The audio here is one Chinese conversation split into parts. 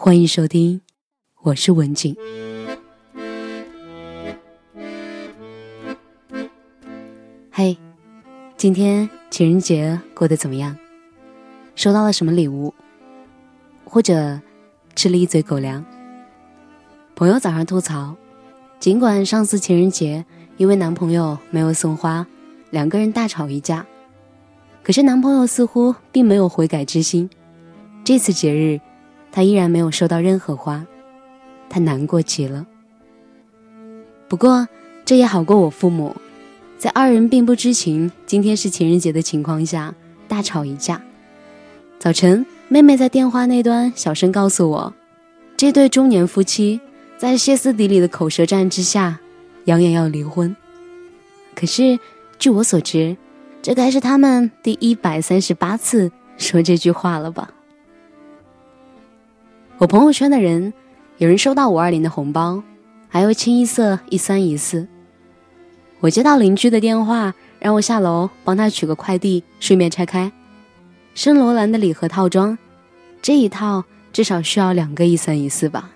欢迎收听，我是文静。嘿，今天情人节过得怎么样？收到了什么礼物？或者吃了一嘴狗粮？朋友早上吐槽，尽管上次情人节因为男朋友没有送花，两个人大吵一架，可是男朋友似乎并没有悔改之心。这次节日，他依然没有收到任何花，他难过极了。不过这也好过我父母，在二人并不知情今天是情人节的情况下大吵一架。早晨，妹妹在电话那端小声告诉我，这对中年夫妻在歇斯底里的口舌战之下，扬言要离婚。可是，据我所知，这该是他们第一百三十八次说这句话了吧？我朋友圈的人，有人收到五二零的红包，还有清一色一三一四。我接到邻居的电话，让我下楼帮他取个快递，顺便拆开。深罗兰的礼盒套装，这一套至少需要两个一三一四吧。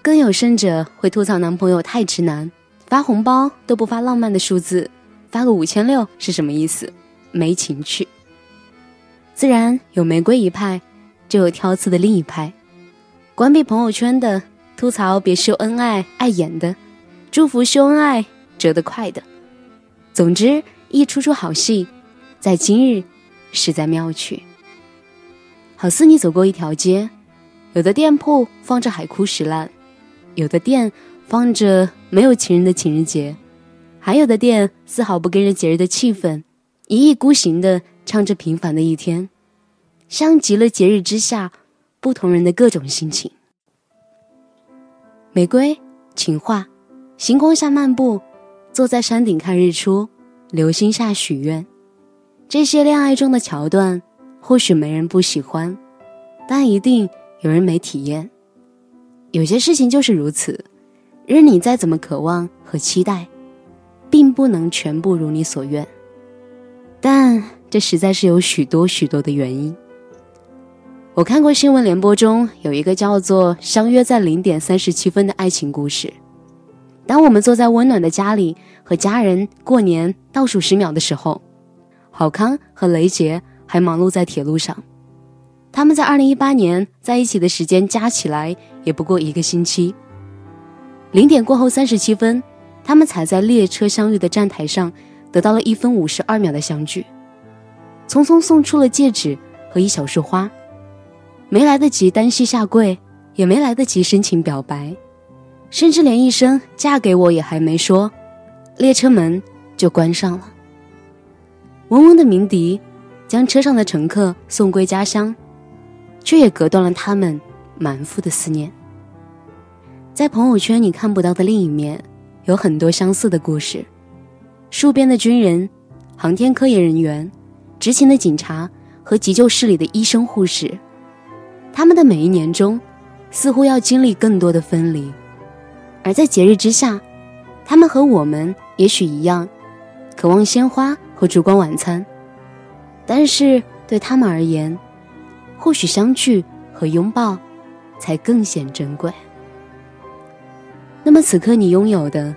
更有甚者会吐槽男朋友太直男，发红包都不发浪漫的数字，发个五千六是什么意思？没情趣。自然有玫瑰一派，就有挑刺的另一派。关闭朋友圈的吐槽别秀恩爱碍眼的，祝福秀恩爱折得快的。总之一出出好戏，在今日。实在妙趣，好似你走过一条街，有的店铺放着海枯石烂，有的店放着没有情人的情人节，还有的店丝毫不跟着节日的气氛，一意孤行的唱着平凡的一天，像极了节日之下不同人的各种心情。玫瑰情话，星光下漫步，坐在山顶看日出，流星下许愿。这些恋爱中的桥段，或许没人不喜欢，但一定有人没体验。有些事情就是如此，任你再怎么渴望和期待，并不能全部如你所愿。但这实在是有许多许多的原因。我看过新闻联播中有一个叫做“相约在零点三十七分”的爱情故事。当我们坐在温暖的家里和家人过年倒数十秒的时候。郝康和雷杰还忙碌在铁路上，他们在二零一八年在一起的时间加起来也不过一个星期。零点过后三十七分，他们才在列车相遇的站台上得到了一分五十二秒的相聚，匆匆送出了戒指和一小束花，没来得及单膝下跪，也没来得及深情表白，甚至连一声“嫁给我”也还没说，列车门就关上了。嗡嗡的鸣笛，将车上的乘客送归家乡，却也隔断了他们满腹的思念。在朋友圈你看不到的另一面，有很多相似的故事：戍边的军人、航天科研人员、执勤的警察和急救室里的医生护士。他们的每一年中，似乎要经历更多的分离，而在节日之下，他们和我们也许一样，渴望鲜花。和烛光晚餐，但是对他们而言，或许相聚和拥抱才更显珍贵。那么此刻你拥有的，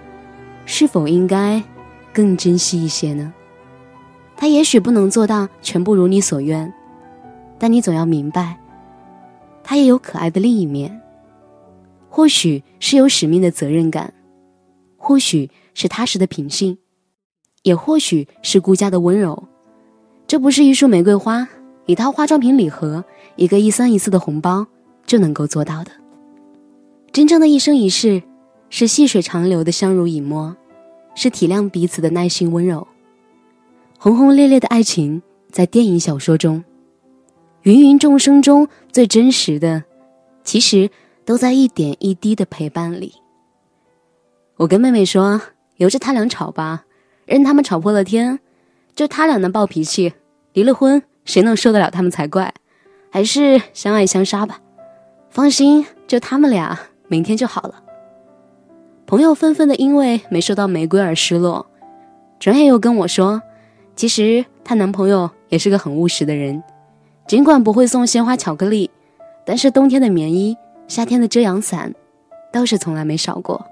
是否应该更珍惜一些呢？他也许不能做到全部如你所愿，但你总要明白，他也有可爱的另一面。或许是有使命的责任感，或许是踏实的品性。也或许是顾家的温柔，这不是一束玫瑰花、一套化妆品礼盒、一个一三一四的红包就能够做到的。真正的一生一世，是细水长流的相濡以沫，是体谅彼此的耐心温柔。轰轰烈烈的爱情，在电影小说中，芸芸众生中最真实的，其实都在一点一滴的陪伴里。我跟妹妹说：“由着他俩吵吧。”任他们吵破了天，就他俩的暴脾气，离了婚谁能受得了他们才怪？还是相爱相杀吧。放心，就他们俩，明天就好了。朋友愤愤的因为没收到玫瑰而失落，转眼又跟我说，其实她男朋友也是个很务实的人，尽管不会送鲜花巧克力，但是冬天的棉衣、夏天的遮阳伞，倒是从来没少过。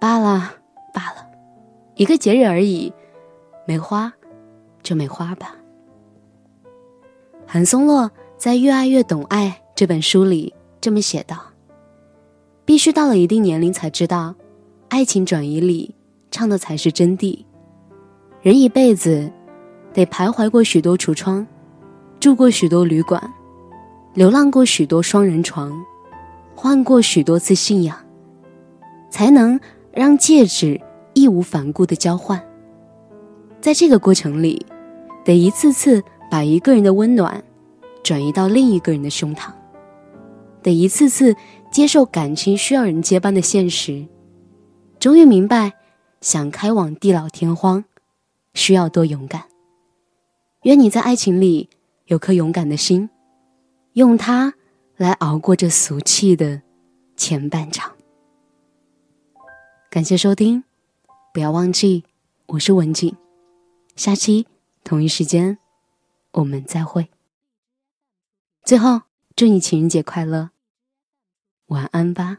罢了罢了，一个节日而已，没花就没花吧。韩松洛在《越爱越懂爱》这本书里这么写道：“必须到了一定年龄才知道，爱情转移里唱的才是真谛。人一辈子得徘徊过许多橱窗，住过许多旅馆。”流浪过许多双人床，换过许多次信仰，才能让戒指义无反顾的交换。在这个过程里，得一次次把一个人的温暖转移到另一个人的胸膛，得一次次接受感情需要人接班的现实，终于明白，想开往地老天荒，需要多勇敢。愿你在爱情里有颗勇敢的心。用它来熬过这俗气的前半场。感谢收听，不要忘记，我是文静，下期同一时间我们再会。最后，祝你情人节快乐，晚安吧。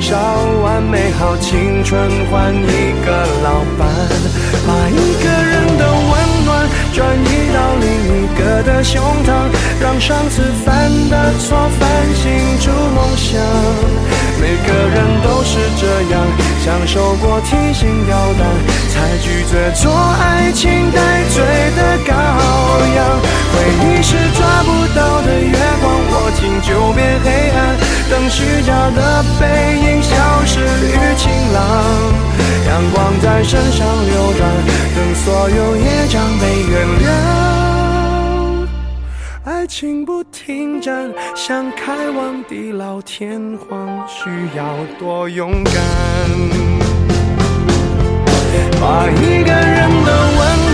烧完美好青春换一个老伴，把一个人的温暖转移到另一个的胸膛，让上次犯的错反省出梦想。每个人都是这样，享受过提心吊胆，才拒绝做爱情戴罪的羔羊。回忆是抓不到的月就变黑暗。等虚假的背影消失于晴朗，阳光在身上流转，等所有业障被原谅。爱情不停站，想开往地老天荒，需要多勇敢。把一个人的温暖